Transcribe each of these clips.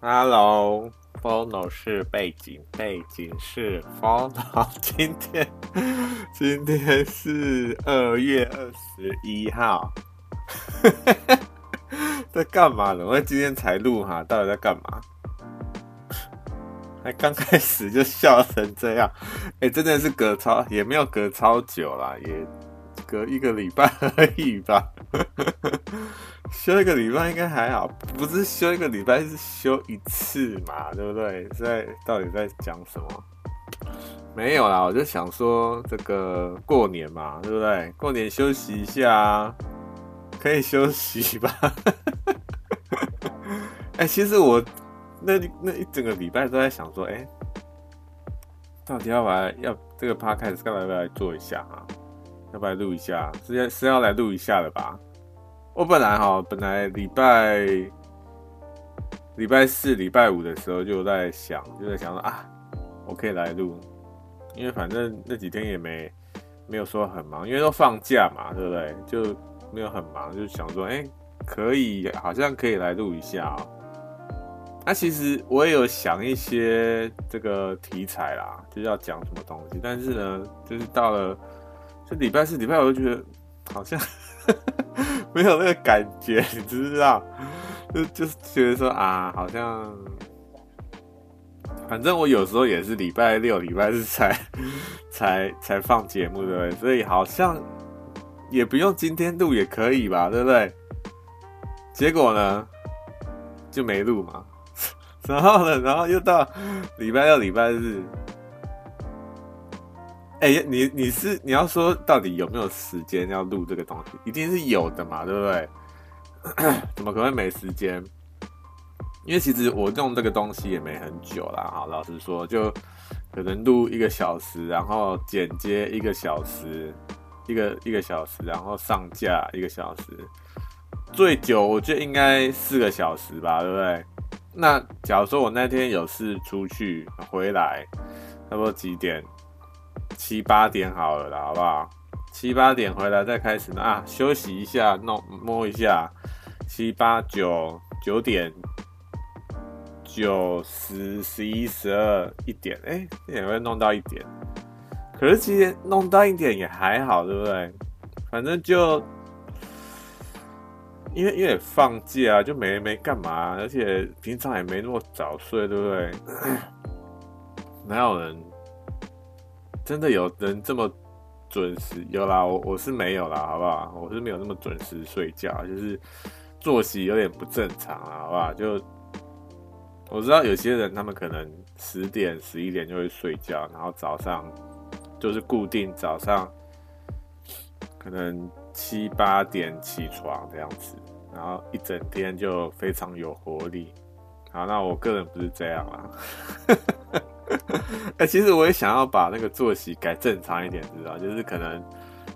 Hello，Phono 是背景，背景是 Phono。今天，今天是二月二十一号。在干嘛呢？我今天才录哈，到底在干嘛？还刚开始就笑成这样，哎、真的是隔超，也没有隔超久啦，也隔一个礼拜而已吧。休一个礼拜应该还好，不是休一个礼拜，是休一次嘛，对不对？在到底在讲什么？没有啦，我就想说这个过年嘛，对不对？过年休息一下，可以休息吧。哎、欸，其实我那那一整个礼拜都在想说，哎、到底要不要要这个 podcast 要不要来做一下啊？要不要录一下？是要是要来录一下的吧？我本来哈，本来礼拜礼拜四、礼拜五的时候就在想，就在想说啊，我可以来录，因为反正那几天也没没有说很忙，因为都放假嘛，对不对？就没有很忙，就想说，哎、可以，好像可以来录一下。那其实我也有想一些这个题材啦，就是要讲什么东西，但是呢，就是到了这礼拜四、礼拜五，就觉得好像。没有那个感觉，你知不知道？就就是觉得说啊，好像，反正我有时候也是礼拜六、礼拜日才才才放节目，对不对？所以好像也不用今天录也可以吧，对不对？结果呢，就没录嘛。然后呢，然后又到礼拜六、礼拜日。哎、欸，你你是你要说到底有没有时间要录这个东西？一定是有的嘛，对不对？怎么可能没时间？因为其实我用这个东西也没很久啦，哈，老实说，就可能录一个小时，然后剪接一个小时，一个一个小时，然后上架一个小时，最久我觉得应该四个小时吧，对不对？那假如说我那天有事出去回来，差不多几点？七八点好了啦，好不好？七八点回来再开始呢啊，休息一下，弄摸一下。七八九九点，九十十一十二一点，哎、欸，也会弄到一点。可是其实弄到一点也还好，对不对？反正就因为因为放假啊就没没干嘛，而且平常也没那么早睡，对不对？哪有人？真的有人这么准时？有啦，我我是没有啦，好不好？我是没有那么准时睡觉，就是作息有点不正常啦，好不好？就我知道有些人他们可能十点、十一点就会睡觉，然后早上就是固定早上可能七八点起床这样子，然后一整天就非常有活力。好，那我个人不是这样啦。哎、其实我也想要把那个作息改正常一点，知道？就是可能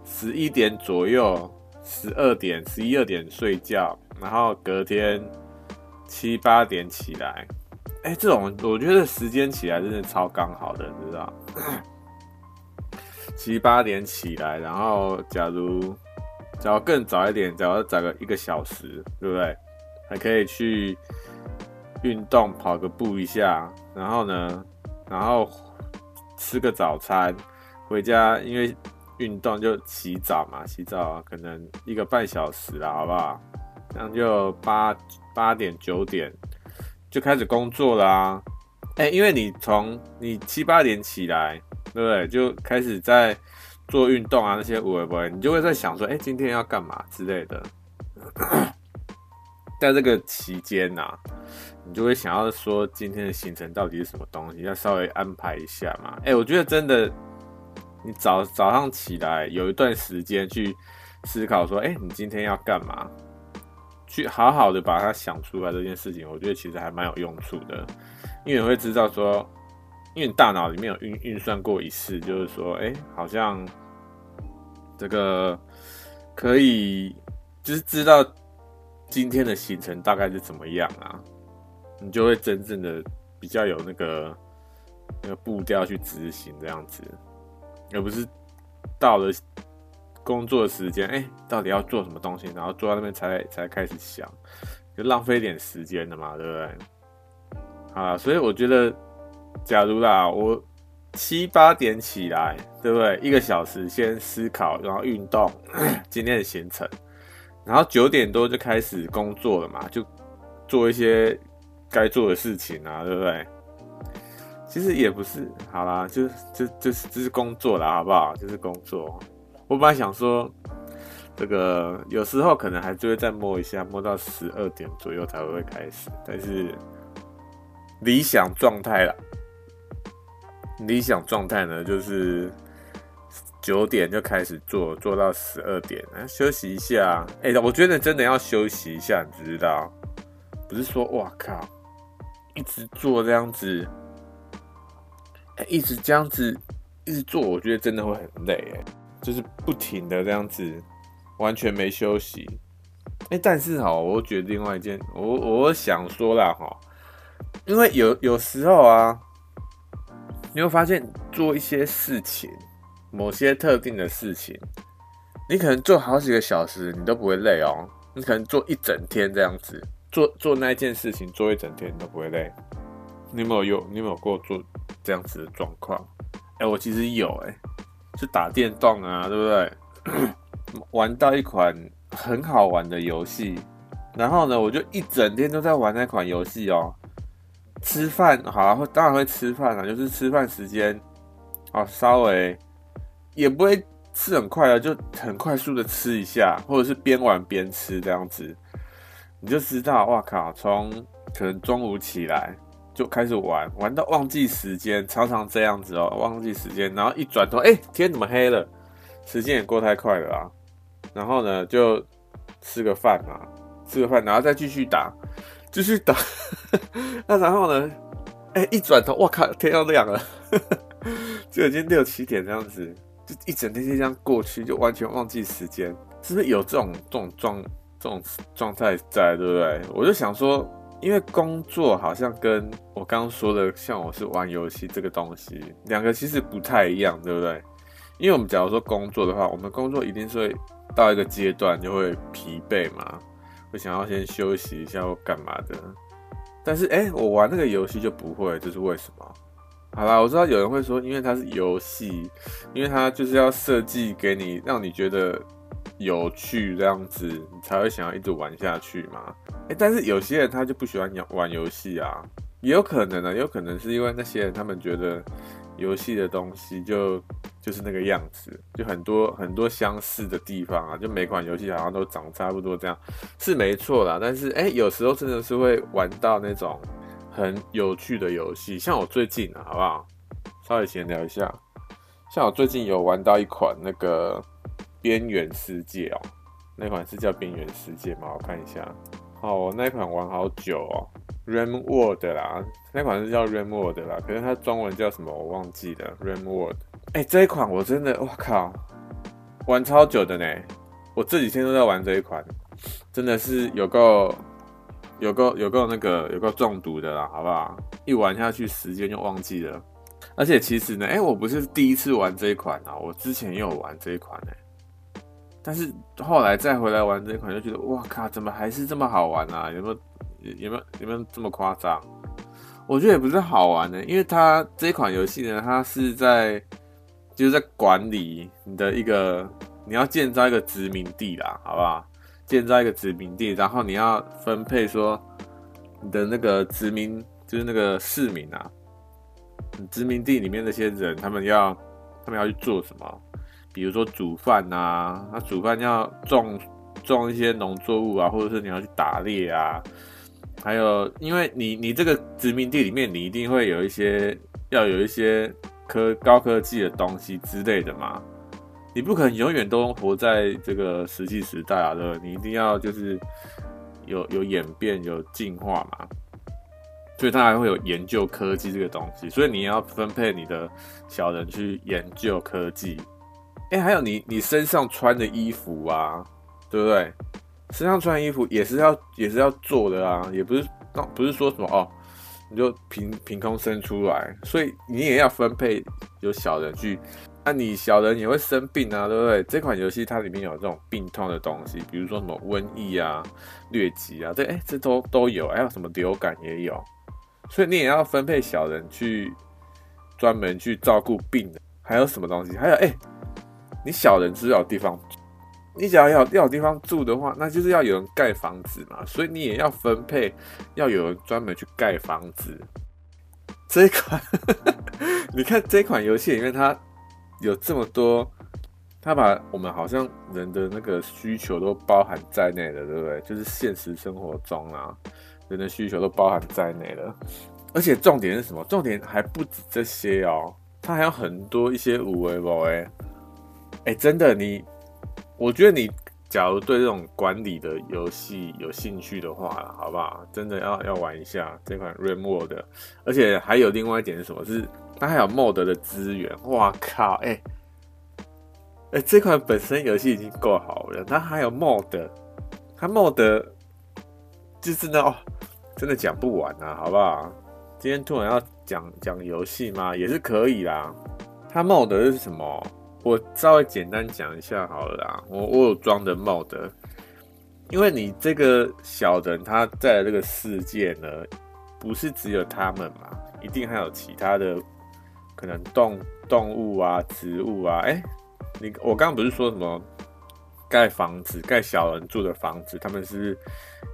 十一点左右，十二点、十一二点睡觉，然后隔天七八点起来。哎、这种我觉得时间起来真的超刚好的，知道？七八点起来，然后假如假如更早一点，假如早个一个小时，对不对？还可以去运动，跑个步一下，然后呢？然后吃个早餐，回家因为运动就洗澡嘛，洗澡可能一个半小时啦，好不好？这样就八八点九点就开始工作啦、啊。哎，因为你从你七八点起来，对不对？就开始在做运动啊，那些会不会？你就会在想说，哎，今天要干嘛之类的。在这个期间呐、啊。你就会想要说今天的行程到底是什么东西，要稍微安排一下嘛。哎、我觉得真的，你早早上起来有一段时间去思考说，哎、你今天要干嘛？去好好的把它想出来这件事情，我觉得其实还蛮有用处的，因为你会知道说，因为你大脑里面有运运算过一次，就是说，哎、好像这个可以就是知道今天的行程大概是怎么样啊。你就会真正的比较有那个那个步调去执行这样子，而不是到了工作时间，哎、到底要做什么东西，然后坐在那边才才开始想，就浪费点时间的嘛，对不对？啊，所以我觉得，假如啦，我七八点起来，对不对？一个小时先思考，然后运动今天的行程，然后九点多就开始工作了嘛，就做一些该做的事情啊，对不对？其实也不是，好啦，就就就是就是工作啦，好不好？就是工作。我本来想说，这个有时候可能还是会再摸一下，摸到十二点左右才会开始，但是理想状态啦，理想状态呢就是九点就开始做，做到十二点，啊，休息一下。哎，我觉得真的要休息一下，你知道？不是说哇靠，一直做这样子。哎，一直这样子一直做，我觉得真的会很累哎，就是不停的这样子，完全没休息。哎，但是哈，我觉得另外一件，我我想说啦哈，因为有有时候啊，你会发现做一些事情，某些特定的事情，你可能做好几个小时，你都不会累哦。你可能做一整天这样子，做做那件事情，做一整天都不会累。你有没有有？你有没有过做这样子的状况？哎，我其实有哎、欸，是打电动啊，对不对？玩到一款很好玩的游戏，然后呢，我就一整天都在玩那款游戏哦。吃饭好啊，当然会吃饭啊，就是吃饭时间，哦，稍微也不会吃很快啊，就很快速的吃一下，或者是边玩边吃这样子，你就知道，哇靠，从可能中午起来。就开始玩，玩到忘记时间，常常这样子哦、忘记时间，然后一转头，哎、天怎么黑了？时间也过太快了啊！然后呢，就吃个饭嘛，吃个饭，然后再继续打，继续打。那然后呢，哎、一转头，我靠，天要亮了，就已经六七点这样子，就一整天就这样过去，就完全忘记时间，是不是有这种这种状这种状态在，对不对？我就想说。因为工作好像跟我刚刚说的，像我是玩游戏这个东西，两个其实不太一样，对不对？因为我们假如说工作的话，我们工作一定是会到一个阶段就会疲惫嘛，会想要先休息一下或干嘛的。但是哎，我玩那个游戏就不会，这是为什么？好啦，我知道有人会说，因为它是游戏，因为它就是要设计给你，让你觉得。有趣这样子，你才会想要一直玩下去嘛？欸，但是有些人他就不喜欢玩游戏啊，也有可能呢，有可能是因为那些人他们觉得游戏的东西就就是那个样子，就很多很多相似的地方啊，就每款游戏好像都长差不多这样，是没错啦。但是哎，有时候真的是会玩到那种很有趣的游戏，像我最近啊，好不好？稍微闲聊一下，像我最近有玩到一款那个。边缘世界哦，那款是叫边缘世界吗？我看一下，好，我那款玩好久哦，Ram World 啦，那款是叫 Ram World 啦，可是它中文叫什么我忘记了，Ram World。哎，这一款我真的，我靠，玩超久的呢，我这几天都在玩这一款，真的是有够有够有够那个有够中毒的啦，好不好？一玩下去时间就忘记了，而且其实呢，哎，我不是第一次玩这一款啊，我之前也有玩这一款呢。但是后来再回来玩这一款，就觉得哇靠，怎么还是这么好玩啊？有没有有没有有没有这么夸张？我觉得也不是好玩的，因为它这款游戏呢，它是在就是在管理你的一个，你要建造一个殖民地啦，好不好？建造一个殖民地，然后你要分配说你的那个殖民，就是那个市民啊，你殖民地里面那些人，他们要他们要去做什么？比如说煮饭啊，那煮饭要种种一些农作物啊，或者是你要去打猎啊，还有，因为你你这个殖民地里面，你一定会有一些要有一些科高科技的东西之类的嘛，你不可能永远都活在这个石器时代啊，对不对？你一定要就是有有演变有进化嘛，所以他还会有研究科技这个东西，所以你要分配你的小人去研究科技。哎、还有你，你身上穿的衣服啊，对不对？身上穿的衣服也是要，也是要做的啊，也不是那，不是说什么哦，你就凭凭空生出来，所以你也要分配有小人去，那、你小人也会生病啊，对不对？这款游戏它里面有这种病痛的东西，比如说什么瘟疫啊、疟疾啊，对，哎、这都都有，还有什么流感也有，所以你也要分配小人去专门去照顾病人。还有什么东西？还有，哎、你小人是要有地方，你只要要要有地方住的话，那就是要有人盖房子嘛。所以你也要分配，要有人专门去盖房子。这一款，你看这款游戏里面，它有这么多。他把我们好像人的那个需求都包含在内了，对不对？就是现实生活中啊，人的需求都包含在内了。而且重点是什么？重点还不止这些哦，它还有很多一些五维五维哎，真的你，我觉得你假如对这种管理的游戏有兴趣的话，好不好？真的要要玩一下这款 RimWorld。而且还有另外一点是什么？是它还有 mod 的资源。哇靠，哎。哎、这款本身游戏已经够好了，它还有 mod，它 mod 就是呢哦，真的讲不完啊，好不好？今天突然要讲讲游戏吗？也是可以啦。它 mod 是什么？我稍微简单讲一下好了啦。我我有装的帽的因为你这个小人他在这个世界呢，不是只有他们嘛，一定还有其他的可能动动物啊、植物啊，哎、你我刚刚不是说什么盖房子、盖小人住的房子，他们是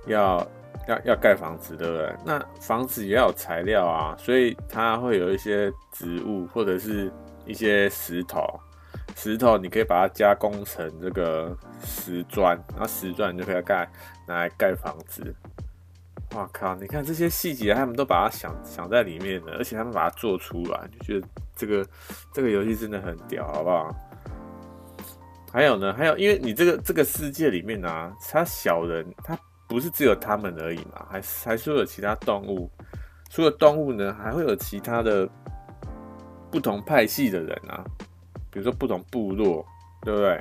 要要要盖房子，对不对？那房子也要有材料啊，所以它会有一些植物或者是一些石头，石头你可以把它加工成这个石砖，然后石砖你就可以盖拿来盖房子。哇靠！你看这些细节，他们都把它想想在里面了，而且他们把它做出来，就觉得这个这个游戏真的很屌，好不好？还有呢，还有，因为你这个这个世界里面啊，他小人他不是只有他们而已嘛，还还是会有其他动物。除了动物呢，还会有其他的不同派系的人啊，比如说不同部落，对不对？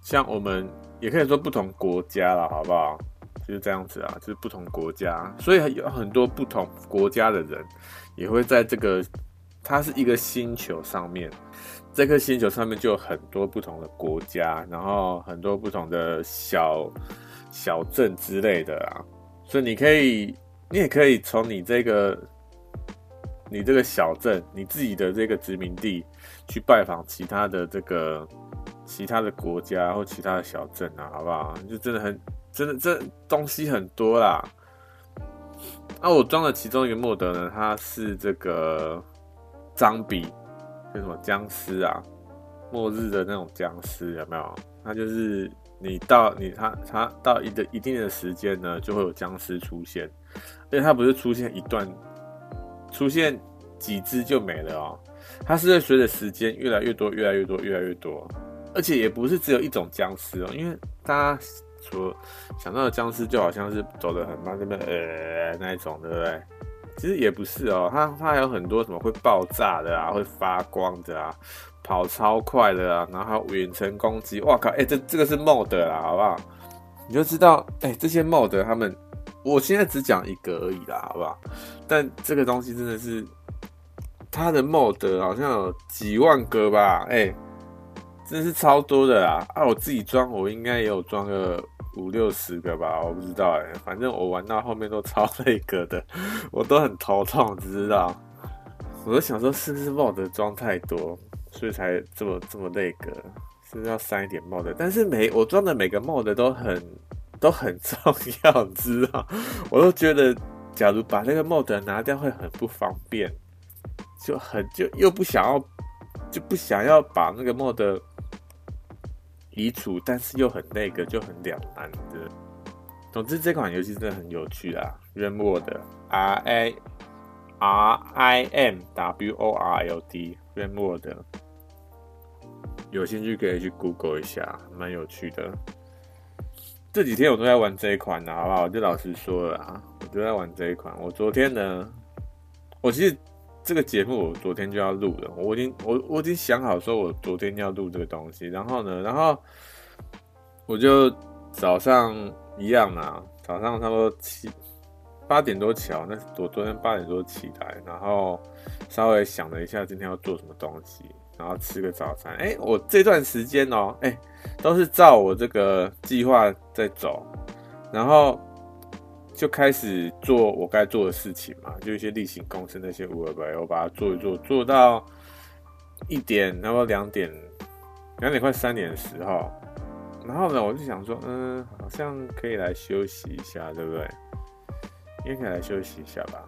像我们也可以说不同国家了，好不好？就是这样子啊，就是不同国家，所以有很多不同国家的人也会在这个，它是一个星球上面。这颗星球上面就有很多不同的国家，然后很多不同的小小镇之类的啊，所以你可以，你也可以从你这个你这个小镇，你自己的这个殖民地去拜访其他的这个其他的国家或其他的小镇啊，好不好？就真的很真的这东西很多啦。啊，我装了其中一个 mod 呢，它是这个脏比。那什么僵尸啊，末日的那种僵尸有没有？它就是你到你它它到一个一定的时间呢，就会有僵尸出现，而且它不是出现一段，出现几只就没了哦，它是会随着时间越来越多，越来越多，越来越多，而且也不是只有一种僵尸哦，因为大家所想到的僵尸就好像是走得很慢，这边呃那一种，对不对？其实也不是哦，它它还有很多什么会爆炸的啊，会发光的啊，跑超快的啊，然后还有远程攻击。哇靠！哎、欸，这这个是 mod 啦，好不好？你就知道，哎、欸，这些 mod 他们，我现在只讲一个而已啦，好不好？但这个东西真的是，他的 mod 好像有几万个吧？哎、真是超多的啦！啊，我自己装，我应该也有装个。五六十个吧，我不知道哎，反正我玩到后面都超累个的，我都很头痛，知道。我都想说是不是 mod 装太多，所以才这么这么累个，是不是要删一点 mod？但是每我装的每个 mod 都很都很重要，知道？我都觉得，假如把那个 mod 拿掉会很不方便，就很就又不想要，就不想要把那个 mod。移除，但是又很那个，就很两难的。总之，这款游戏真的很有趣啊！RimWorld R A R I M W O R L D，RimWorld，有兴趣可以去 Google 一下，蛮有趣的。这几天我都在玩这一款的，好不好？我就老实说了啊，我都在玩这一款。我昨天呢，我其实。这个节目我昨天就要录了，我已经我我已经想好说，我昨天要录这个东西。然后呢，然后我就早上一样啊，早上差不多七八点多起来，那我昨天八点多起来，然后稍微想了一下今天要做什么东西，然后吃个早餐。哎，我这段时间哦，哎，都是照我这个计划在走，然后就开始做我该做的事情嘛，就一些例行公事那些无为不为，我把它做一做，做到一点，然后两点，两点快三点的时候，然后呢，我就想说，嗯，好像可以来休息一下，对不对？应该可以来休息一下吧。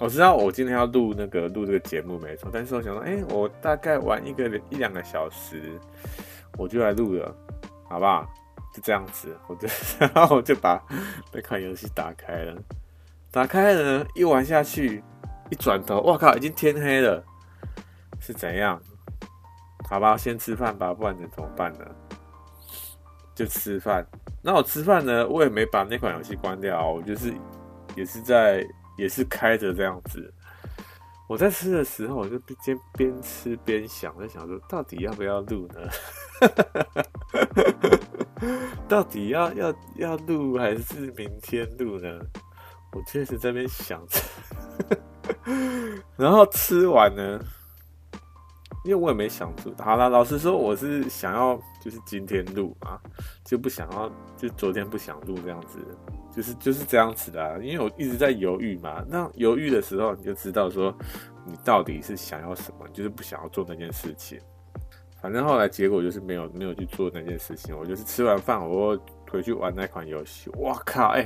我知道我今天要录那个录这个节目没错，但是我想说，哎，我大概玩一个一两个小时，我就来录了，好不好？就这样子，我就然后我就把那款游戏打开了，打开了呢，一玩下去，一转头，哇靠，已经天黑了，是怎样？好吧，先吃饭吧，不然能怎么办呢？就吃饭。那我吃饭呢，我也没把那款游戏关掉，我就是也是在也是开着这样子。我在吃的时候，我就边边吃边想，在想说，到底要不要录呢？到底要要要录还是明天录呢？我确实在边想着，然后吃完呢，因为我也没想住。好了，老实说，我是想要就是今天录嘛，就不想要就昨天不想录这样子，就是就是这样子的啊。因为我一直在犹豫嘛，那犹豫的时候你就知道说你到底是想要什么，就是不想要做那件事情。反正后来结果就是没有没有去做那件事情，我就是吃完饭我回去玩那款游戏。哇靠！哎、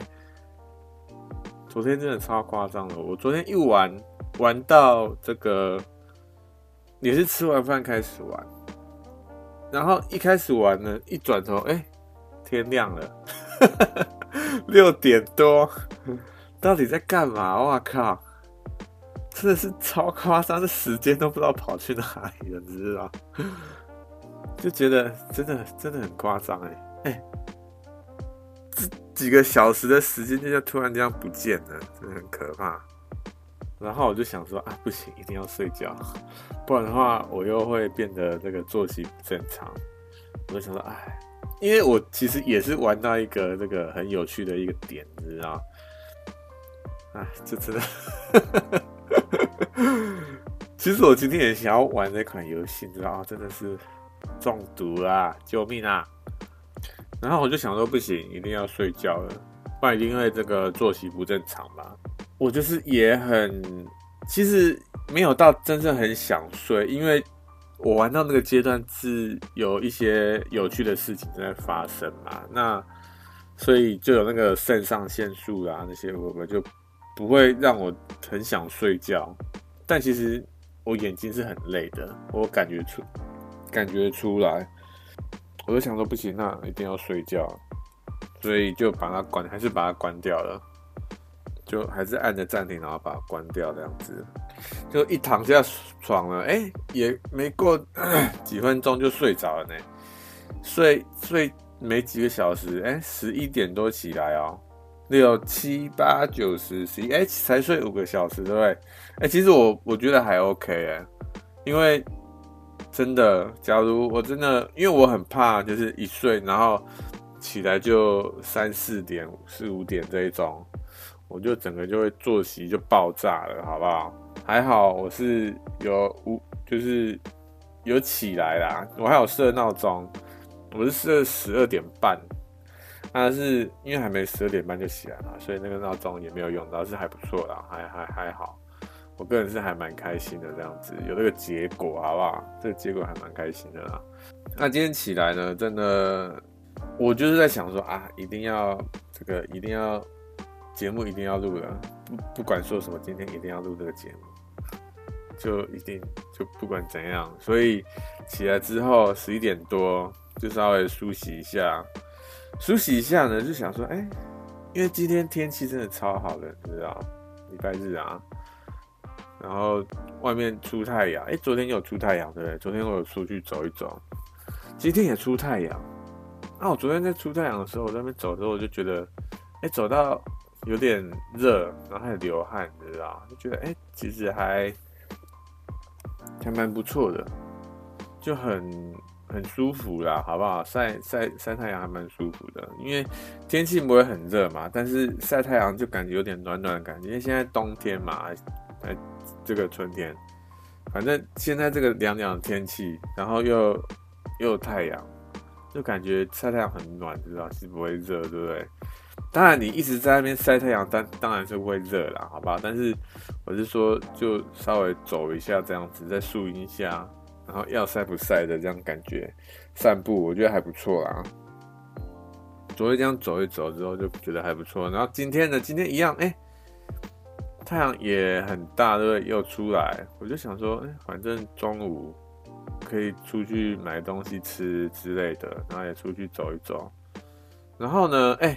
昨天真的超夸张的。我昨天一玩玩到这个，也是吃完饭开始玩，然后一开始玩呢，一转头哎、天亮了，六点多，到底在干嘛？哇靠！真的是超夸张，这时间都不知道跑去哪里了，你知道？就觉得真的真的很夸张哎哎，这几个小时的时间就像突然这样不见了，真的很可怕。然后我就想说啊，不行，一定要睡觉，不然的话我又会变得这个作息不正常。我就想说，哎，因为我其实也是玩到一个这个很有趣的一个点，你知道？哎，这真的，其实我今天也想要玩那款游戏，你知道啊，真的是。中毒啦！救命啊！然后我就想说，不行，一定要睡觉了，不然因为这个作息不正常嘛。我就是也很，其实没有到真正很想睡，因为我玩到那个阶段是有一些有趣的事情正在发生嘛。那所以就有那个肾上腺素啊，那些会不会就不会让我很想睡觉？但其实我眼睛是很累的，我感觉出。感觉出来，我就想说不行，那一定要睡觉，所以就把它关，还是把它关掉了，就还是按着暂停，然后把它关掉这样子，就一躺下床了，哎、也没过 几分钟就睡着了呢，睡睡没几个小时，哎、欸，十一点多起来哦，六七八九十十一，哎，才睡五个小时，对不对？哎、其实我我觉得还 OK 哎，因为。真的，假如我真的，因为我很怕，就是一睡然后起来就三四点、四五点这一种，我就整个就会作息就爆炸了，好不好？还好我是有五，就是有起来啦，我还有设闹钟，我是设十二点半，但是因为还没十二点半就起来了，所以那个闹钟也没有用到，是还不错啦，还还还好。我个人是还蛮开心的，这样子有这个结果，好不好？这个结果还蛮开心的啦。那今天起来呢，真的，我就是在想说啊，一定要这个，一定要节目一定要录了，不不管说什么，今天一定要录这个节目，就一定就不管怎样。所以起来之后十一点多就稍微梳洗一下，梳洗一下呢，就想说，哎、因为今天天气真的超好的，你知道，礼拜日啊。然后外面出太阳，哎，昨天有出太阳，对不对？昨天我有出去走一走，今天也出太阳。那我昨天在出太阳的时候，我在那边走的时候，我就觉得，哎，走到有点热，然后还流汗，你知道？就觉得，哎，其实还还蛮不错的，就很很舒服啦，好不好？晒晒晒太阳还蛮舒服的，因为天气不会很热嘛，但是晒太阳就感觉有点暖暖的感觉，因为现在冬天嘛，哎。这个春天，反正现在这个凉凉的天气，然后又又有太阳，就感觉晒太阳很暖，知道是不会热，对不对？当然你一直在那边晒太阳，当当然是会热啦，好吧？但是我是说，就稍微走一下这样子，在树荫下，然后要晒不晒的这样感觉，散步我觉得还不错啦。昨天这样走一走之后，就觉得还不错。然后今天呢，今天一样，哎、太阳也很大，对不对？又出来，我就想说，哎、反正中午。可以出去买东西吃之类的，然后也出去走一走。然后呢，哎、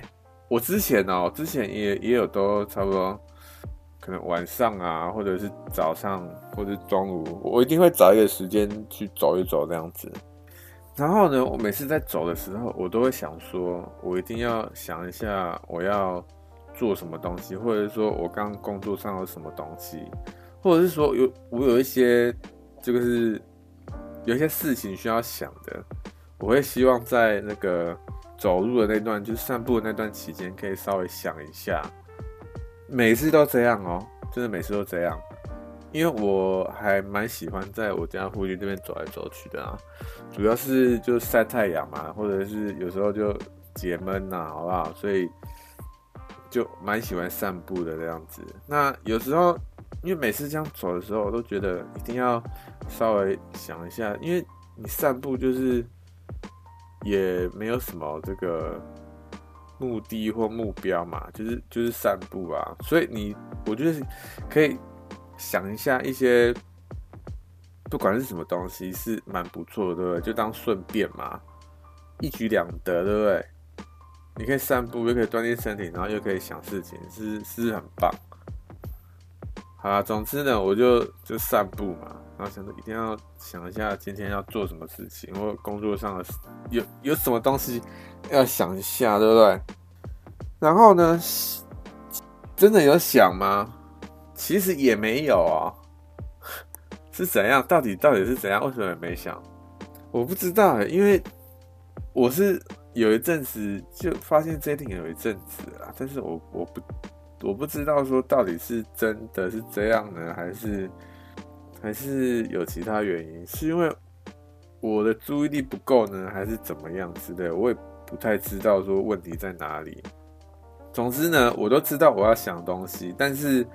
我之前哦、喔，之前也也有都差不多，可能晚上啊，或者是早上，或者是中午，我一定会找一个时间去走一走这样子。然后呢，我每次在走的时候，我都会想说，我一定要想一下我要做什么东西，或者是说我刚工作上有什么东西，或者是说有我有一些这个是。有一些事情需要想的，我会希望在那个走路的那段，就是散步的那段期间，可以稍微想一下。每次都这样哦，真的每次都这样，因为我还蛮喜欢在我家附近这边走来走去的啊。主要是就晒太阳嘛，或者是有时候就解闷呐，好不好？所以就蛮喜欢散步的这样子。那有时候。因为每次这样走的时候，我都觉得一定要稍微想一下，因为你散步就是也没有什么这个目的或目标嘛，就是就是散步啊，所以你我觉得可以想一下一些不管是什么东西是蛮不错的，对不对？就当顺便嘛，一举两得，对不对？你可以散步，又可以锻炼身体，然后又可以想事情，是是很棒。好啦，总之呢，我就就散步嘛，然后想着一定要想一下今天要做什么事情，或工作上的有有什么东西要想一下，对不对？然后呢，真的有想吗？其实也没有啊，是怎样？到底到底是怎样？为什么也没想？我不知道，因为我是有一阵子就发现这一点有一阵子啊，但是我我不。我不知道说到底是真的是这样呢，还是还是有其他原因？是因为我的注意力不够呢，还是怎么样之类？我也不太知道说问题在哪里。总之呢，我都知道我要想东西，但是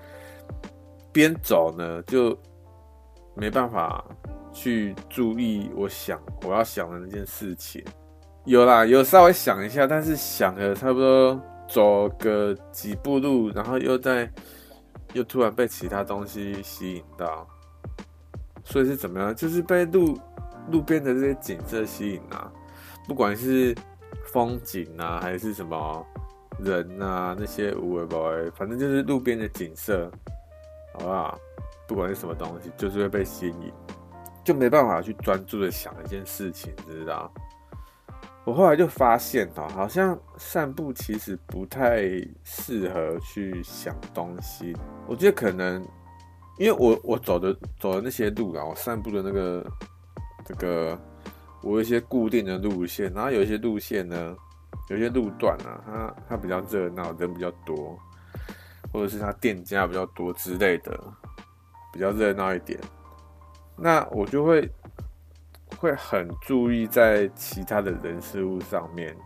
边走呢就没办法去注意我想我要想的那件事情。有啦，有稍微想一下，但是想了差不多。走个几步路，然后又在又突然被其他东西吸引到，所以是怎么样？就是被路路边的这些景色吸引啊，不管是风景啊，还是什么人啊，那些无为不为，反正就是路边的景色，好不好？不管是什么东西，就是会被吸引，就没办法去专注的想一件事情，知道？我后来就发现哦，好像散步其实不太适合去想东西。我觉得可能，因为我我走的走的那些路啊，我散步的那个这个，我有一些固定的路线，然后有一些路线呢，有些路段啊，它它比较热闹，人比较多，或者是它店家比较多之类的，比较热闹一点，那我就会。会很注意在其他的人事物上面，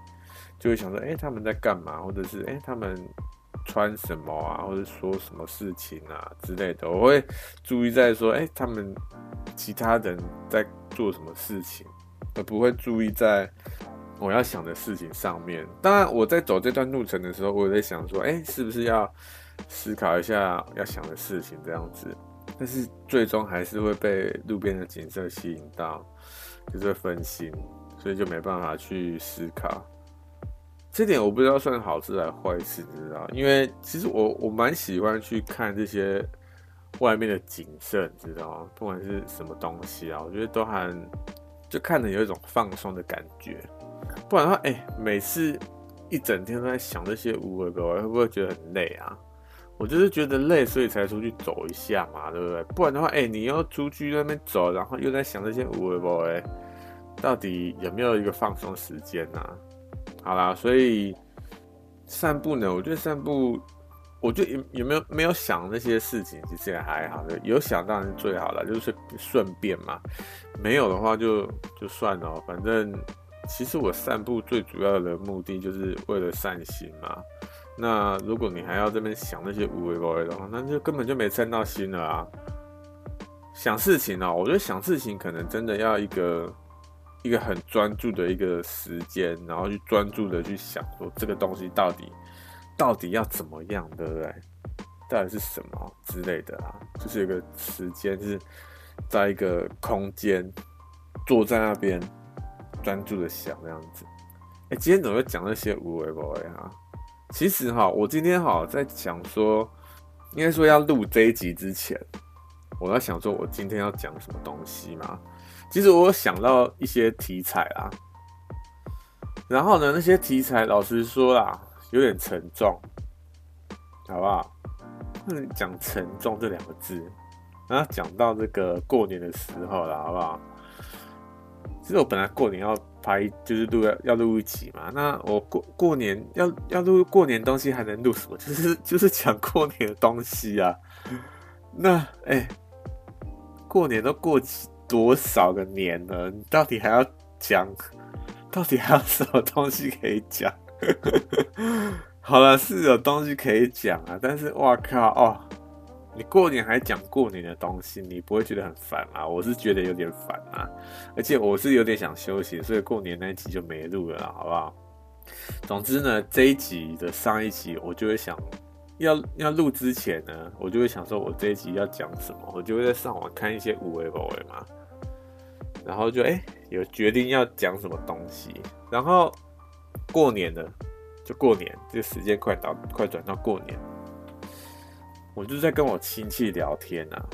就会想说，哎、他们在干嘛，或者是哎、他们穿什么啊，或者说什么事情啊之类的。我会注意在说，哎、他们其他人在做什么事情，而不会注意在我要想的事情上面。当然，我在走这段路程的时候，我也在想说，哎、是不是要思考一下要想的事情这样子？但是最终还是会被路边的景色吸引到。就是分心，所以就没办法去思考。这点我不知道算好事还是坏事，你知道？因为其实我我蛮喜欢去看这些外面的景色，你知道吗？不管是什么东西啊，我觉得都还就看着有一种放松的感觉。不然的话，哎、每次一整天都在想这些无为的，会不会觉得很累啊？我就是觉得累，所以才出去走一下嘛，对不对？不然的话，哎、你要出去那边走，然后又在想这些无为不为，到底有没有一个放松时间呢、好啦，所以散步呢，我觉得散步，我觉得有有没有没有想那些事情，其实也还好的。有想当然是最好了，就是顺便嘛。没有的话就就算了，反正其实我散步最主要的目的就是为了散心嘛。那如果你还要这边想那些无谓无谓的话，那就根本就没称到心了啊。想事情哦，我觉得想事情可能真的要一个一个很专注的一个时间，然后去专注的去想说这个东西到底到底要怎么样，对不对？到底是什么之类的啊？就是有个时间，是在一个空间坐在那边专注的想这样子。哎，今天怎么会讲那些无谓无谓啊？其实哈，我今天哈在想说，应该说要录这一集之前。我在想说，我今天要讲什么东西嘛？其实我有想到一些题材啊，然后呢，那些题材老实说啦，有点沉重，好不好？讲沉重这两个字，然后讲到这个过年的时候了，好不好？其实我本来过年要拍，就是录要要录一集嘛。那我过过年要要录过年东西，还能录什么？就是就是讲过年的东西啊。那哎。欸过年都过多少个年了？你到底还要讲？到底还有什么东西可以讲？好了，是有东西可以讲啊，但是哇靠哦！你过年还讲过年的东西，你不会觉得很烦吗？我是觉得有点烦啊，而且我是有点想休息，所以过年那一集就没录了，好不好？总之呢，这一集的上一集我就会想。要要录之前呢，我就会想说，我这一集要讲什么，我就会在上网看一些有的没的嘛，然后就哎、有决定要讲什么东西，然后过年了，就过年，这个时间快到，快转到过年，我就是在跟我亲戚聊天啊，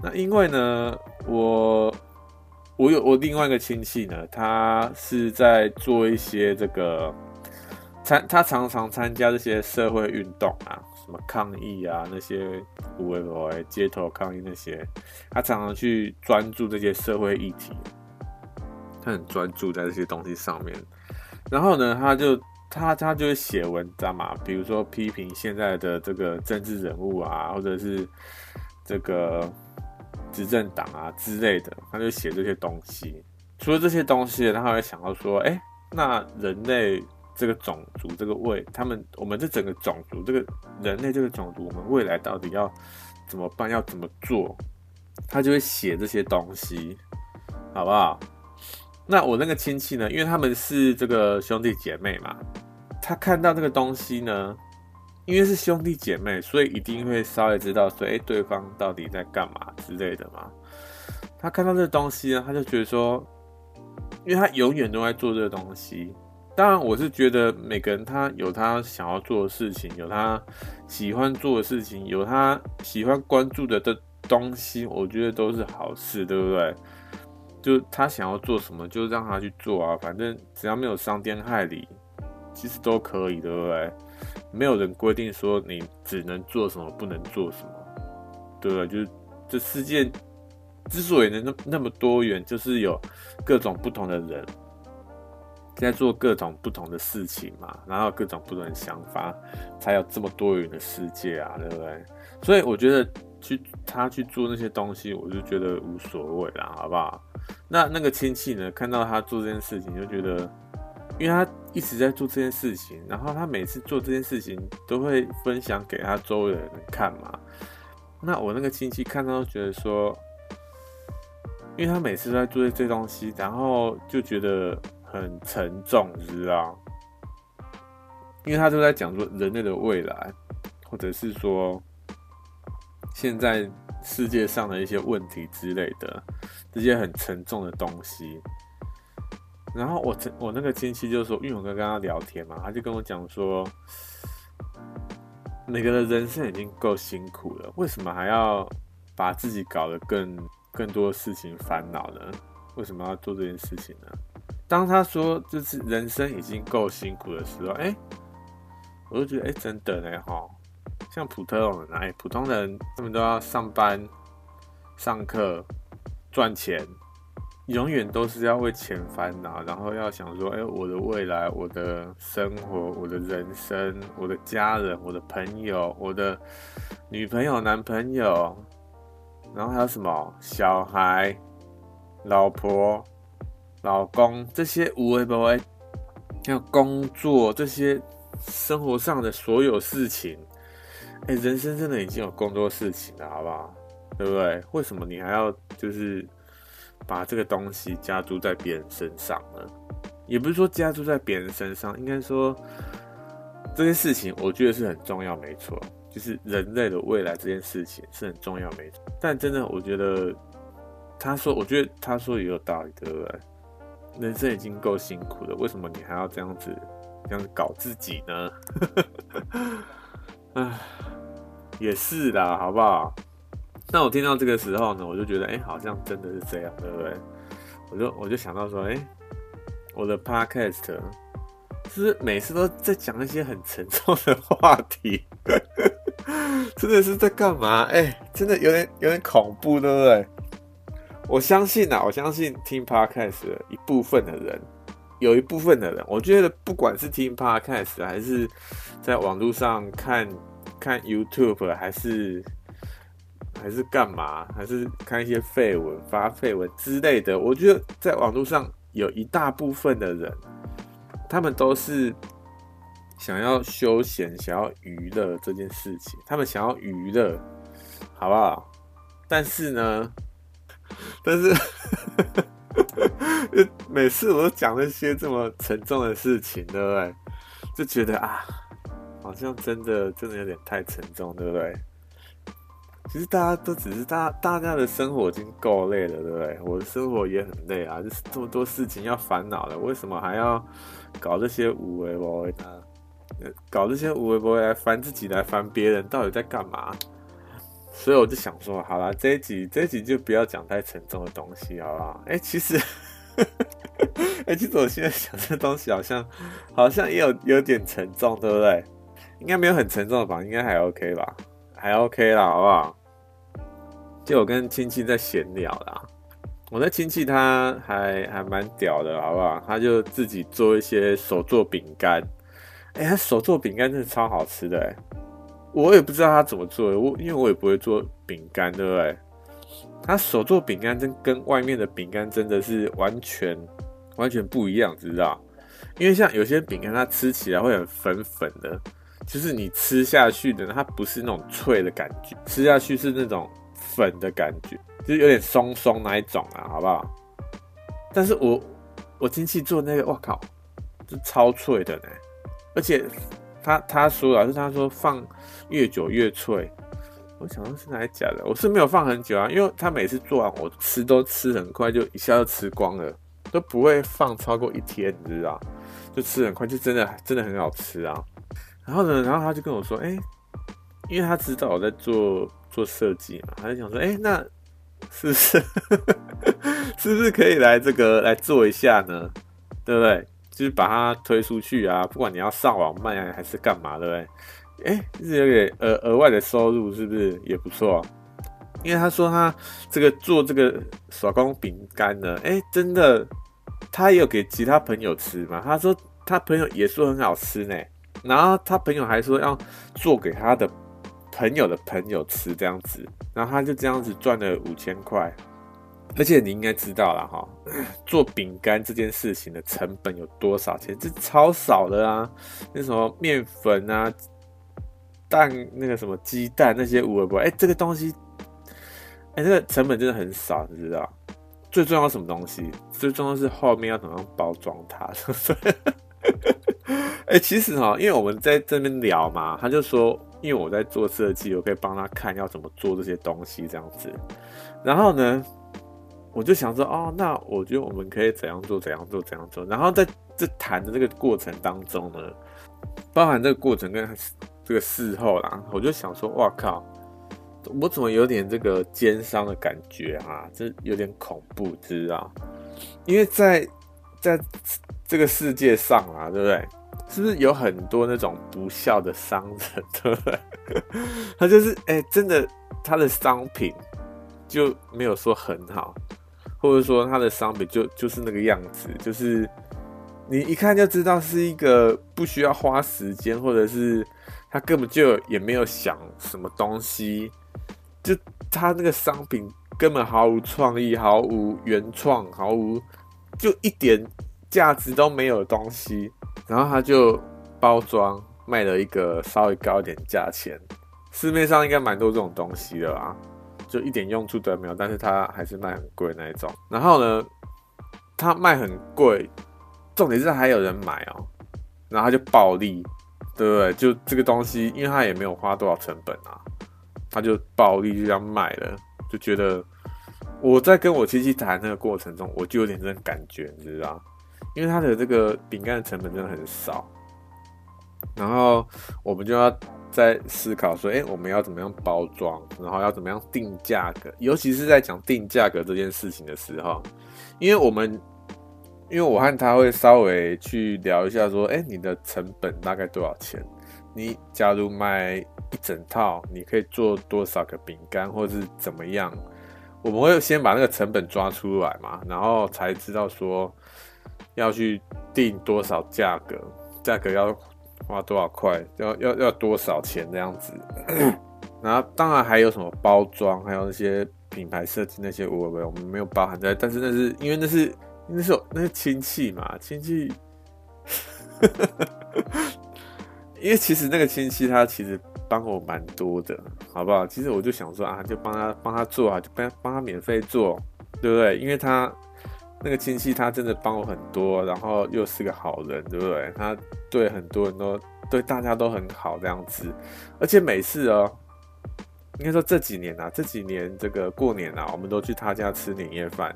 那因为呢，我我有我另外一个亲戚呢，他是在做一些这个。参他常常参加这些社会运动啊，什么抗议啊，那些无为不为街头抗议那些，他常常去专注这些社会议题，他很专注在这些东西上面。然后呢，他就他他就会写文章嘛，比如说批评现在的这个政治人物啊，或者是这个执政党啊之类的，他就写这些东西。除了这些东西，他还会想到说，哎、那人类。这个种族，这个未，他们，我们这整个种族，这个人类这个种族，我们未来到底要怎么办？要怎么做？他就会写这些东西，好不好？那我那个亲戚呢？因为他们是这个兄弟姐妹嘛，他看到这个东西呢，因为是兄弟姐妹，所以一定会稍微知道说，哎，对方到底在干嘛之类的嘛。他看到这东西呢，他就觉得说，因为他永远都在做这个东西。当然，我是觉得每个人他有他想要做的事情，有他喜欢做的事情，有他喜欢关注的的东西，我觉得都是好事，对不对？就他想要做什么，就让他去做啊，反正只要没有伤天害理，其实都可以，对不对？没有人规定说你只能做什么，不能做什么，对不对？就是这世界之所以能那那么多元，就是有各种不同的人。在做各种不同的事情嘛，然后各种不同的想法，才有这么多元的世界啊，对不对？所以我觉得去他去做那些东西，我就觉得无所谓啦，好不好？那那个亲戚呢，看到他做这件事情，就觉得，因为他一直在做这件事情，然后他每次做这件事情都会分享给他周围的人看嘛。那我那个亲戚看到都觉得说，因为他每次都在做这东西，然后就觉得。很沉重，你知道？因为他都在讲说人类的未来，或者是说现在世界上的一些问题之类的，这些很沉重的东西。然后我我那个亲戚就说，因为我跟跟他聊天嘛，他就跟我讲说，每个人的人生已经够辛苦了，为什么还要把自己搞得更更多事情烦恼呢？为什么要做这件事情呢？当他说就是人生已经够辛苦的时候，哎、我就觉得哎、真的呢哈，像普通人哎、普通人他们都要上班、上课、赚钱，永远都是要为钱烦恼，然后要想说，哎、我的未来、我的生活、我的人生、我的家人、我的朋友、我的女朋友、男朋友，然后还有什么小孩、老婆。老公这些无为不为，要工作这些生活上的所有事情，哎，人生真的已经有更多事情了，好不好？对不对？为什么你还要就是把这个东西加注在别人身上呢？也不是说加注在别人身上，应该说这件事情，我觉得是很重要，没错。就是人类的未来这件事情是很重要，没错。但真的，我觉得他说，我觉得他说也有道理，对不对？人生已经够辛苦了，为什么你还要这样子这样子搞自己呢？唉，也是啦，好不好？那我听到这个时候呢，我就觉得，哎、好像真的是这样，对不对？我就我就想到说，哎、我的 podcast 是不是每次都在讲一些很沉重的话题？真的是在干嘛？哎、真的有点有点恐怖，对不对？我相信啊，我相信听 podcast 的一部分的人，有一部分的人，我觉得不管是听 podcast 还是在网络上看看 YouTube，还是还是干嘛，还是看一些废文、发废文之类的，我觉得在网络上有一大部分的人，他们都是。想要休闲，想要娱乐这件事情，他们想要娱乐，好不好？但是呢，但是 每次我都讲那些这么沉重的事情，对不对？就觉得啊，好像真的真的有点太沉重，对不对？其实大家都只是大大家的生活已经够累了，对不对？我的生活也很累啊，就是这么多事情要烦恼了，为什么还要搞这些无谓无谓的？搞这些有的没的来烦自己，来烦别人，到底在干嘛？所以我就想说，好啦，这一集这一集就不要讲太沉重的东西，好不好？哎、其实，哎、其实我现在想这东西好像好像也有有点沉重，对不对？应该没有很沉重的吧？应该还 OK 吧？还 OK 啦，好不好？就我跟亲戚在闲聊啦，我的亲戚他还还蛮屌的，好不好？他就自己做一些手做饼干。哎、欸，他手做饼干真的超好吃的哎！我也不知道他怎么做的，我因为我也不会做饼干，对不对？他手做饼干真跟外面的饼干真的是完全完全不一样，知道？因为像有些饼干，它吃起来会很粉粉的，就是你吃下去的，它不是那种脆的感觉，吃下去是那种粉的感觉，就是有点松松那一种啊，好不好？但是我我亲戚做那个，我靠，是超脆的呢！而且他他说了，是他说放越久越脆。我想说是哪里假的？我是没有放很久啊，因为他每次做完我吃都吃很快，就一下就吃光了，都不会放超过一天，你知道？就吃很快，就真的真的很好吃啊。然后呢，然后他就跟我说，哎、因为他知道我在做做设计嘛，他就想说，哎、那是不是 是不是可以来这个来做一下呢？对不对？就是把它推出去啊，不管你要上网卖啊，还是干嘛，对不对？哎，是有点额额外的收入，是不是也不错？因为他说他这个做这个手工饼干呢，哎，真的，他也有给其他朋友吃嘛。他说他朋友也说很好吃呢，然后他朋友还说要做给他的朋友的朋友吃这样子，然后他就这样子赚了五千块。而且你应该知道了哈，做饼干这件事情的成本有多少钱？这超少的啊！那什么面粉啊、蛋、那个什么鸡蛋那些无微不，哎，这个东西，哎，这个成本真的很少，你知道？最重要什么东西？最重要是后面要怎么样包装它。哎，其实哈，因为我们在这边聊嘛，他就说，因为我在做设计，我可以帮他看要怎么做这些东西这样子。然后呢？我就想说，哦，那我觉得我们可以怎样做，怎样做，怎样做。然后在这谈的这个过程当中呢，包含这个过程跟这个事后啦，我就想说，哇靠，我怎么有点这个奸商的感觉啊？这有点恐怖，知道？因为在在这个世界上啊，对不对？是不是有很多那种不孝的商人，对不对？他就是，哎、真的，他的商品就没有说很好。或者说他的商品就就是那个样子，就是你一看就知道是一个不需要花时间，或者是他根本就也没有想什么东西，就他那个商品根本毫无创意、毫无原创、毫无就一点价值都没有的东西，然后他就包装，卖了一个稍微高一点价钱。市面上应该蛮多这种东西的啦，就一点用处都没有，但是他还是卖很贵那一种。然后呢，他卖很贵，重点是还有人买哦，然后他就暴利，对不对？就这个东西，因为他也没有花多少成本啊，他就暴利就这样卖了，就觉得我在跟我亲戚谈那个过程中，我就有点这种感觉，你知道？因为它的这个饼干的成本真的很少，然后我们就要。在思考说，哎、我们要怎么样包装，然后要怎么样定价格，尤其是在讲定价格这件事情的时候，因为我们，因为我和他会稍微去聊一下，说，哎、你的成本大概多少钱？你假如买一整套，你可以做多少个饼干，或者是怎么样？我们会先把那个成本抓出来嘛，然后才知道说要去定多少价格，价格要。花多少块？要要要多少钱这样子？然后当然还有什么包装，还有那些品牌设计那些，我我们没有包含在。但是那是因为那是那是那是亲戚嘛，亲戚。因为其实那个亲戚他其实帮我蛮多的，好不好？其实我就想说啊，就帮他帮他做啊，就帮帮他免费做，对不对？因为他。那个亲戚他真的帮我很多，然后又是个好人，对不对？他对很多人都对大家都很好这样子，而且每次哦，应该说这几年啊，这几年这个过年啊，我们都去他家吃年夜饭。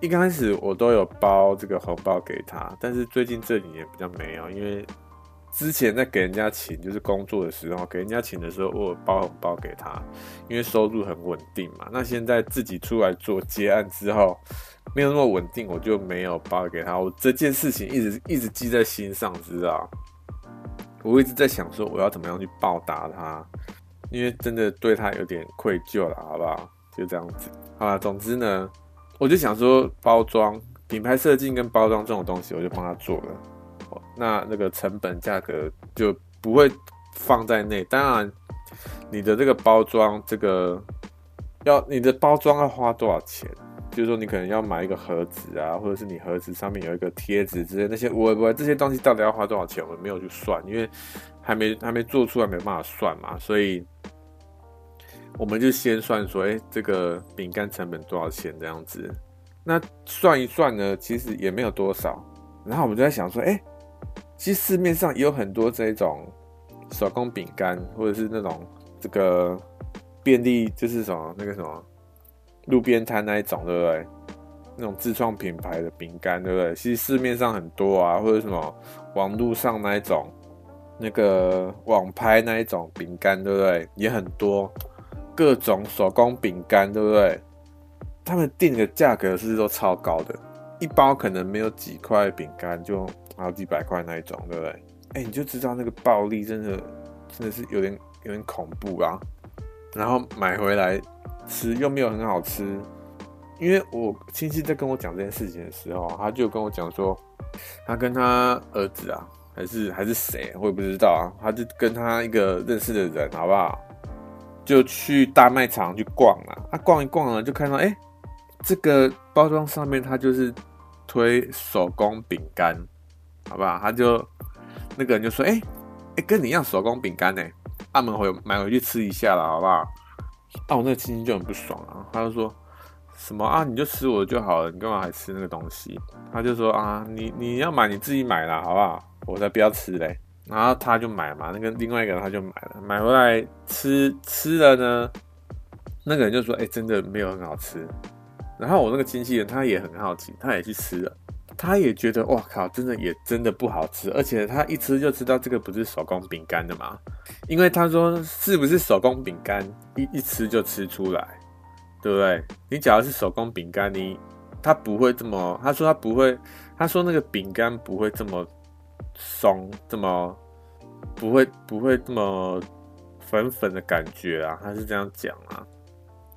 一开始我都有包这个红包给他，但是最近这几年比较没有，因为。之前在给人家请，就是工作的时候，给人家请的时候，我有包红包给他，因为收入很稳定嘛。那现在自己出来做接案之后，没有那么稳定，我就没有包给他。我这件事情一直一直记在心上，知道？我一直在想说，我要怎么样去报答他，因为真的对他有点愧疚了，好不好？就这样子。好了，总之呢，我就想说，包装、品牌设计跟包装这种东西，我就帮他做了。那那个成本价格就不会放在内。当然，你的这个包装，这个要你的包装要花多少钱？就是说，你可能要买一个盒子啊，或者是你盒子上面有一个贴纸之类那些，我我这些东西到底要花多少钱？我没有去算，因为还没还没做出来，没办法算嘛。所以我们就先算说，哎，这个饼干成本多少钱这样子。那算一算呢，其实也没有多少。然后我们就在想说，哎。其实市面上也有很多这种手工饼干，或者是那种这个便利，就是什么那个什么路边摊那一种，对不对？那种自创品牌的饼干，对不对？其实市面上很多啊，或者什么网络上那一种那个网拍那一种饼干，对不对？也很多各种手工饼干，对不对？他们定的价格是不是都超高的？一包可能没有几块饼干就。好几百块那一种，对不对？哎、你就知道那个暴利真的真的是有点有点恐怖啊。然后买回来吃又没有很好吃，因为我亲戚在跟我讲这件事情的时候，他就跟我讲说，他跟他儿子啊，还是还是谁，我也不知道啊。他就跟他一个认识的人，好不好？就去大卖场去逛啊，他逛一逛呢，就看到哎、这个包装上面他就是推手工饼干。好不好？他就那个人就说：“哎、欸、哎、跟你一样手工饼干呢，阿门回买回去吃一下了，好不好？”啊，我那个亲戚就很不爽啊，他就说什么啊，你就吃我就好了，你干嘛还吃那个东西？他就说啊，你你要买你自己买啦，好不好？我才不要吃嘞。然后他就买嘛，那个另外一个人他就买了，买回来吃吃了呢，那个人就说：“哎、真的没有很好吃。”然后我那个经纪人他也很好奇，他也去吃了。他也觉得哇靠，真的也真的不好吃，而且他一吃就知道这个不是手工饼干的嘛，因为他说是不是手工饼干，一一吃就吃出来，对不对？你假如是手工饼干，你他不会这么，他说他不会，他说那个饼干不会这么松，这么不会不会这么粉粉的感觉啊，他是这样讲啊，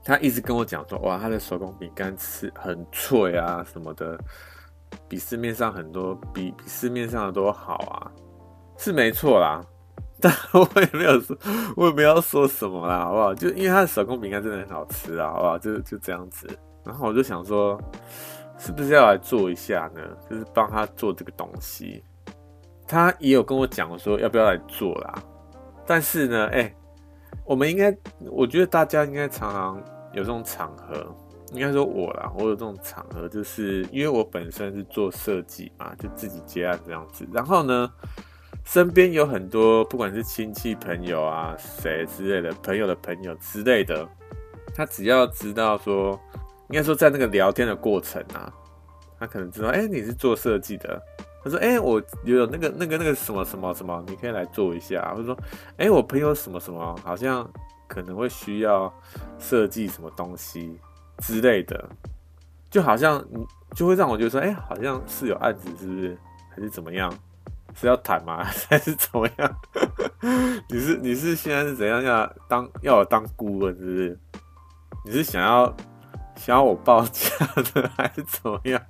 他一直跟我讲说哇，他的手工饼干吃很脆啊什么的。比市面上很多，比比市面上的都好啊，是没错啦。但我也没有说，我也没有说什么啦，好不好？就因为他的手工饼干真的很好吃啊，好不好？就就这样子。然后我就想说，是不是要来做一下呢？就是帮他做这个东西。他也有跟我讲说要不要来做啦。但是呢，哎、我们应该，我觉得大家应该常常有这种场合，应该说我啦，我有这种场合，就是因为我本身是做设计嘛，就自己接案这样子。然后呢，身边有很多不管是亲戚朋友啊，谁之类的朋友的朋友之类的，他只要知道说，应该说在那个聊天的过程啊，他可能知道，哎、你是做设计的。他说：“哎、我有那个、那个、那个什么什么什么，你可以来做一下。”或者说：“哎、我朋友什么什么，好像可能会需要设计什么东西之类的，就好像就会让我觉得说，哎、好像是有案子，是不是？还是怎么样？是要谈吗？还是怎么样？你是你是现在是怎样要当要我当顾问，是不是？你是想要？”想要我报价的还是怎么样？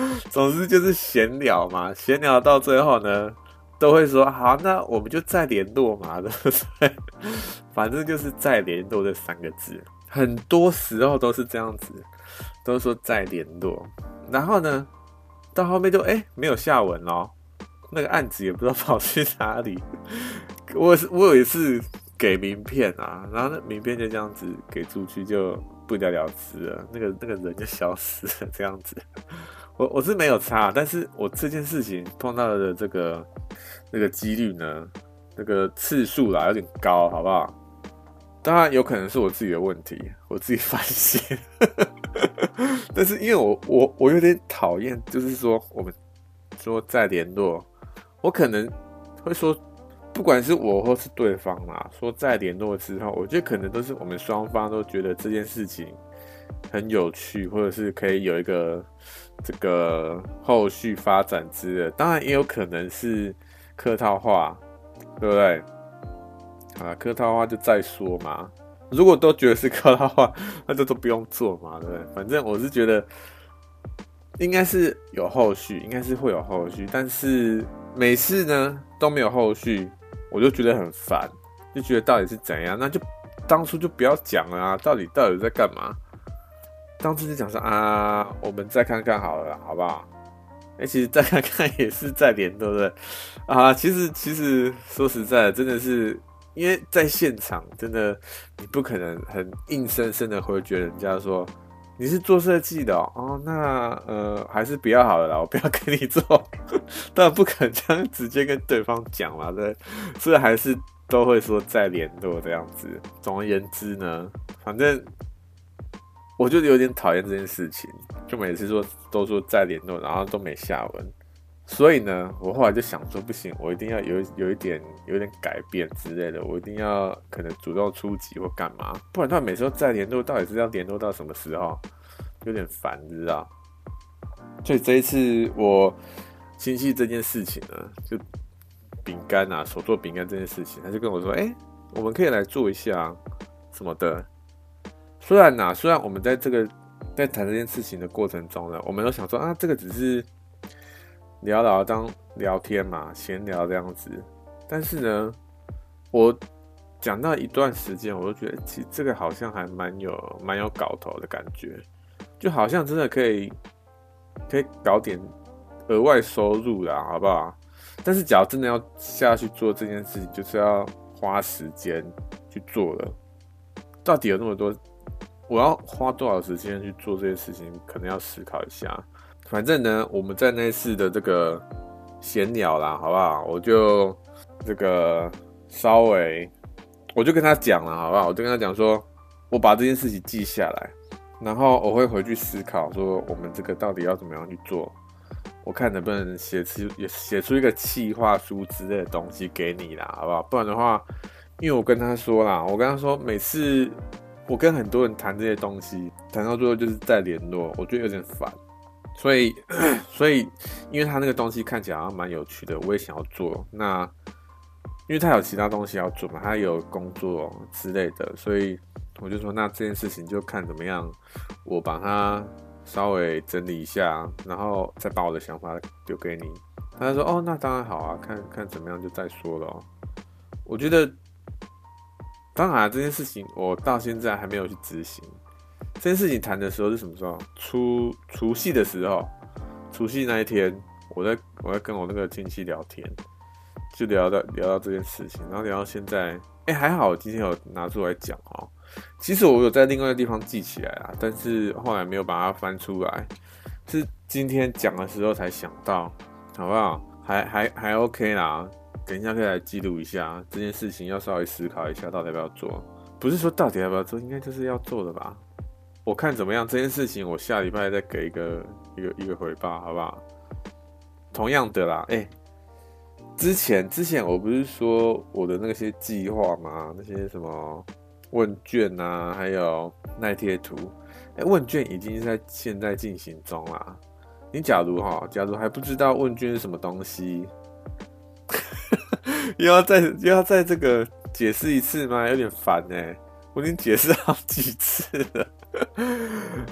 总之就是闲聊嘛，闲聊到最后呢，都会说好，那我们就再联络嘛，对不对？反正就是再联络这三个字，很多时候都是这样子，都说再联络。然后呢，到后面就哎、没有下文哦，那个案子也不知道跑去哪里。我是我有一次给名片啊，然后那名片就这样子给出去就。不了了之了，那个那个人就消失了，这样子。我我是没有差，但是我这件事情碰到的这个那个几率呢，那个次数啦有点高，好不好？当然有可能是我自己的问题，我自己反省。但是因为我我我有点讨厌，就是说我们说再联络，我可能会说。不管是我或是对方啦，说再联络之后，我觉得可能都是我们双方都觉得这件事情很有趣，或者是可以有一个这个后续发展之类的。当然也有可能是客套话，对不对？啊，客套话就再说嘛。如果都觉得是客套话，那就都不用做嘛，对不对？反正我是觉得应该是有后续，应该是会有后续，但是每次呢都没有后续。我就觉得很烦，就觉得到底是怎样？那就当初就不要讲了啊！到底到底在干嘛？当初就讲说啊，我们再看看好了，好不好？哎、其实再看看也是在联，对不对？啊，其实其实说实在的，真的是因为在现场，真的你不可能很硬生生的回绝人家说。你是做设计的哦，那呃还是不要好了啦，我不要跟你做，当然不可能这样直接跟对方讲嘛，对，所以还是都会说再联络这样子。总而言之呢，反正我就有点讨厌这件事情，就每次说都说再联络，然后都没下文。所以呢，我后来就想说，不行，我一定要有有一点有点改变之类的，我一定要可能主动出击或干嘛，不然他每次都再联络，到底是要联络到什么时候？有点烦，知道？所以这一次我亲戚这件事情呢，就饼干啊，手做饼干这件事情，他就跟我说：“哎、我们可以来做一下什么的。”虽然呐，虽然我们在这个在谈这件事情的过程中呢，我们都想说啊，这个只是。聊聊当聊天嘛，闲聊这样子。但是呢，我讲到一段时间，我就觉得其实这个好像还蛮有蛮有搞头的感觉，就好像真的可以可以搞点额外收入啦，好不好？但是，假如真的要下去做这件事情，就是要花时间去做了。到底有那么多，我要花多少时间去做这件事情，可能要思考一下。反正呢，我们在那次的这个闲聊啦，好不好？我就这个稍微，我就跟他讲了，好不好？我就跟他讲说，我把这件事情记下来，然后我会回去思考，说我们这个到底要怎么样去做，我看能不能写出也写出一个企划书之类的东西给你啦，好不好？不然的话，因为我跟他说啦，我跟他说，每次我跟很多人谈这些东西，谈到最后就是再联络，我觉得有点烦。所以，所以，因为他那个东西看起来好像蛮有趣的，我也想要做。那，因为他有其他东西要做嘛，他有工作之类的，所以我就说，那这件事情就看怎么样，我把它稍微整理一下，然后再把我的想法丢给你。他就说，哦，那当然好啊，看看怎么样就再说了。我觉得，当然这件事情我到现在还没有去执行。这件事情谈的时候是什么时候？除除夕的时候，除夕那一天，我在我在跟我那个亲戚聊天，就聊到聊到这件事情，然后聊到现在，哎、欸，还好今天有拿出来讲哦。其实我有在另外一个地方记起来啊，但是后来没有把它翻出来，是今天讲的时候才想到，好不好？还还还 OK 啦，等一下可以来记录一下这件事情，要稍微思考一下到底要不要做。不是说到底要不要做，应该就是要做的吧。我看怎么样这件事情，我下礼拜再给一个一个一个回报，好不好？同样的啦，哎、之前之前我不是说我的那些计划吗？那些什么问卷啊，还有耐贴图，哎、问卷已经在现在进行中啦。你假如哈，假如还不知道问卷是什么东西，又要再又要再这个解释一次吗？有点烦哎、我已经解释好几次了。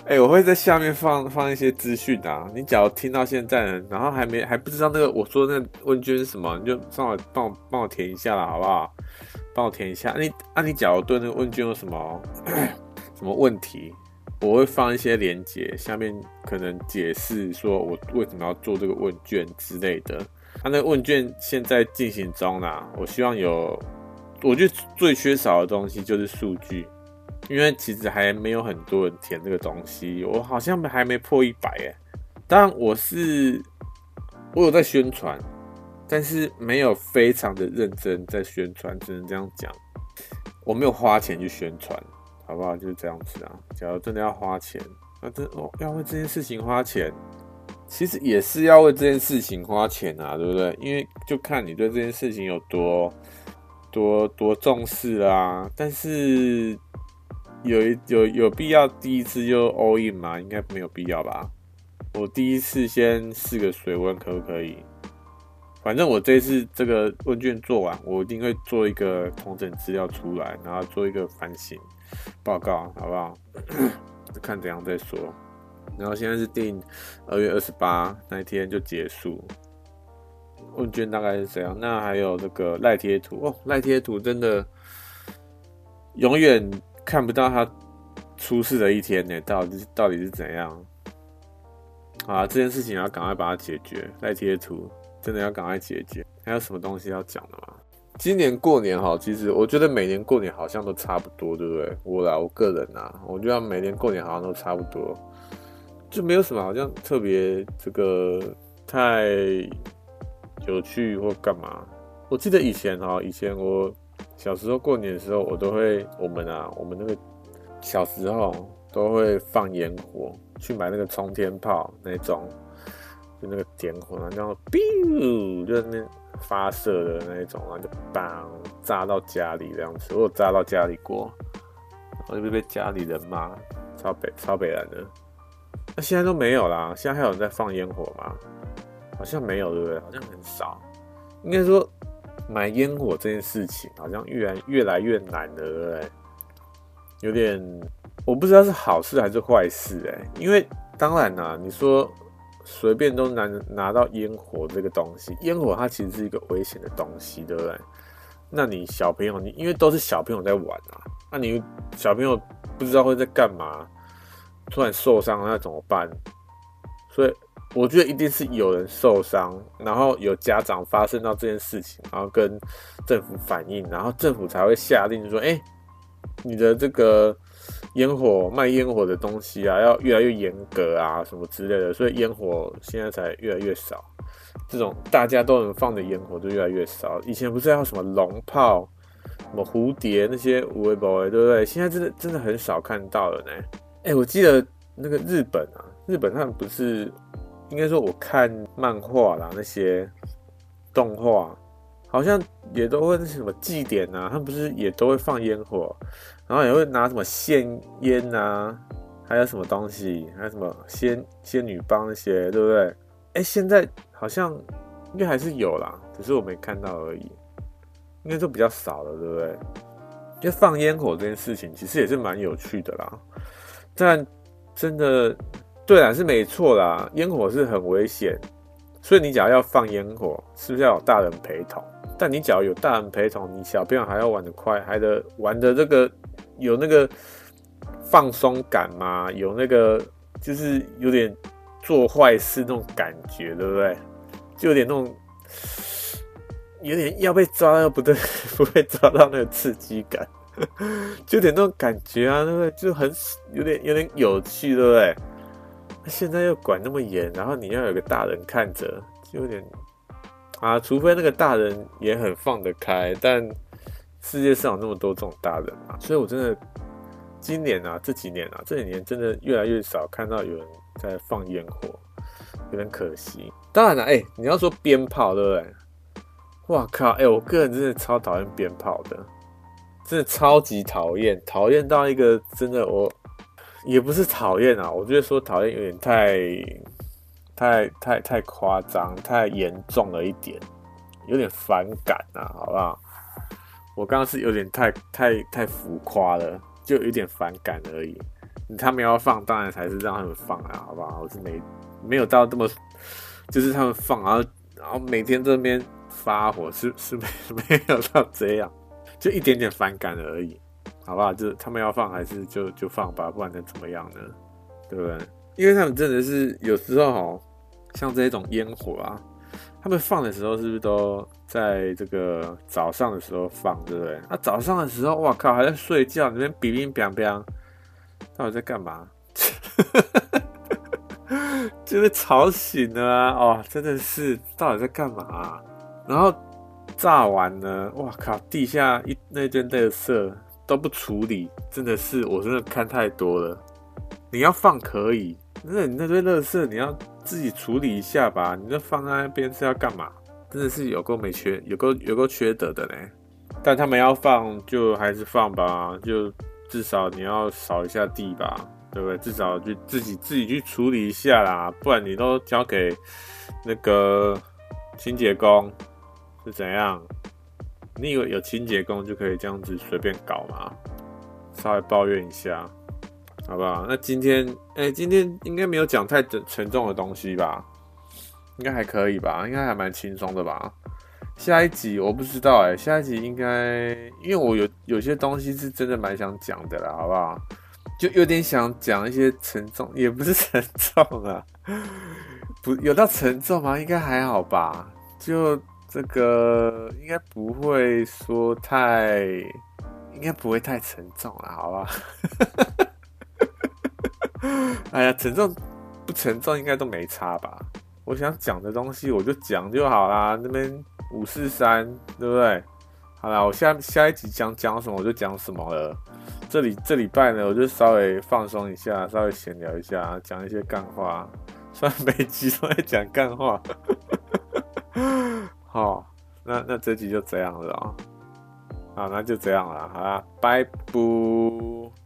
哎、我会在下面放放一些资讯啊。你假如听到现在，然后还没还不知道那个我说的那问卷是什么，你就上来帮我帮我填一下啦，好不好？帮我填一下。你啊，你假如对那个问卷有什么 什么问题，我会放一些连接，下面可能解释说我为什么要做这个问卷之类的。他、那个问卷现在进行中啦，我希望有，我觉得最缺少的东西就是数据。因为其实还没有很多人填这个东西，我好像还没破一百哎。当然我是我有在宣传，但是没有非常的认真在宣传，只能这样讲。我没有花钱去宣传，好不好？就是这样子啊。假如真的要花钱，那真哦要为这件事情花钱，其实也是要为这件事情花钱啊，对不对？因为就看你对这件事情有多多多重视啊。但是。有有有必要第一次就 all in 吗？应该没有必要吧。我第一次先试个水温，可不可以？反正我这次这个问卷做完，我一定会做一个统整资料出来，然后做一个反省报告，好不好？看怎样再说。然后现在是定二月二十八那一天就结束。问卷大概是这样。那还有这个赖贴图哦，赖贴图真的永远。看不到他出事的一天呢，到底到底是怎样？啊，这件事情要赶快把它解决。赖贴图真的要赶快解决。还有什么东西要讲的吗？今年过年哈，其实我觉得每年过年好像都差不多，对不对？我啦，我个人呐，我觉得每年过年好像都差不多，就没有什么好像特别这个太有趣或干嘛。我记得以前哈，以前我。小时候过年的时候，我都会，我们啊，我们那个小时候都会放烟火，去买那个冲天炮那种，就那个点火，然后 biu 就在那边发射的那一种，然后就当炸到家里这样子。我有炸到家里过，我就被家里人骂，超北超北烂的。现在都没有啦，现在还有人在放烟火吗？好像没有，对不对？好像很少，应该说。买烟火这件事情好像越来越来越难了，对不对？有点我不知道是好事还是坏事哎。因为当然啦，你说随便都能拿到烟火这个东西，烟火它其实是一个危险的东西，对不对？那你小朋友，你因为都是小朋友在玩啊，那你小朋友不知道会在干嘛，突然受伤那怎么办？所以。我觉得一定是有人受伤，然后有家长发生到这件事情，然后跟政府反映，然后政府才会下令说：“哎，你的这个烟火卖烟火的东西啊，要越来越严格啊，什么之类的。”所以烟火现在才越来越少，这种大家都能放的烟火就越来越少。以前不是要什么龙炮、什么蝴蝶那些无为不为，对不对？现在真的真的很少看到了呢。哎，我记得那个日本啊，日本他们不是。应该说，我看漫画啦，那些动画好像也都会那些什么祭典啊，他们不是也都会放烟火，然后也会拿什么线烟啊，还有什么东西，还有什么仙仙女棒那些，对不对？哎，现在好像应该还是有啦，只是我没看到而已，应该都比较少了，对不对？就放烟火这件事情，其实也是蛮有趣的啦，但真的。对啊，是没错啦，烟火是很危险，所以你假如要放烟火，是不是要有大人陪同？但你只要有大人陪同，你小朋友还要玩得快，还得玩的这个有那个放松感嘛？有那个就是有点做坏事那种感觉，对不对？就有点那种，有点要被抓到不对，不被抓到那个刺激感，就有点那种感觉啊，对不对？就很有点有点有趣，对不对？现在又管那么严，然后你要有个大人看着，就有点啊，除非那个大人也很放得开，但世界上有那么多这种大人嘛，所以我真的。今年啊，这几年啊，这几年真的越来越少看到有人在放烟火，有点可惜。当然了，哎、你要说鞭炮，对不对？哇靠，哎、我个人真的超讨厌鞭炮的，真的超级讨厌，讨厌到一个真的我也不是讨厌啊，我觉得说讨厌有点太太太太夸张，太严重了一点，有点反感啊，好不好？我刚刚是有点太太太浮夸了。就有点反感而已，他们要放，当然才是让他们放啊，好不好？我是没没有到这么，就是他们放，然后然后每天这边发火，是是没没有到这样，就一点点反感而已，好不好？就他们要放，还是就就放吧，不然能怎么样呢？对不对？因为他们真的是有时候哈，像这种烟火啊。他们放的时候是不是都在这个早上的时候放，对不对？那、早上的时候，哇靠，还在睡觉，那边乒乒乓乓，到底在干嘛？就被吵醒了啊！哦，真的是，到底在干嘛、然后炸完了，哇靠，地下一那堆垃圾都不处理，真的是，我真的看太多了。你要放可以，那你那堆垃圾你要。自己处理一下吧，你这放在那边是要干嘛？真的是有够没缺，有够有够缺德的呢。但他们要放就还是放吧，就至少你要扫一下地吧，对不对？至少就自己自己去处理一下啦，不然你都交给那个清洁工是怎样？你以为有清洁工就可以这样子随便搞吗？稍微抱怨一下。好不好？那今天，哎、今天应该没有讲太沉重的东西吧？应该还可以吧？应该还蛮轻松的吧？下一集我不知道、欸，哎，下一集应该，因为我有有些东西是真的蛮想讲的啦，好不好？就有点想讲一些沉重，也不是 沉重啊，不有到沉重吗？应该还好吧？就这个应该不会说太，应该不会太沉重了，好吧？哎呀，沉重不沉重应该都没差吧？我想讲的东西我就讲就好啦。那边五四三，对不对？好啦，我下下一集讲讲什么我就讲什么了。这里这礼拜呢，我就稍微放松一下，稍微闲聊一下，讲一些干话。虽然每集都在讲干话，好，那那这集就这样了啊。好，那就这样了，好啦，拜拜。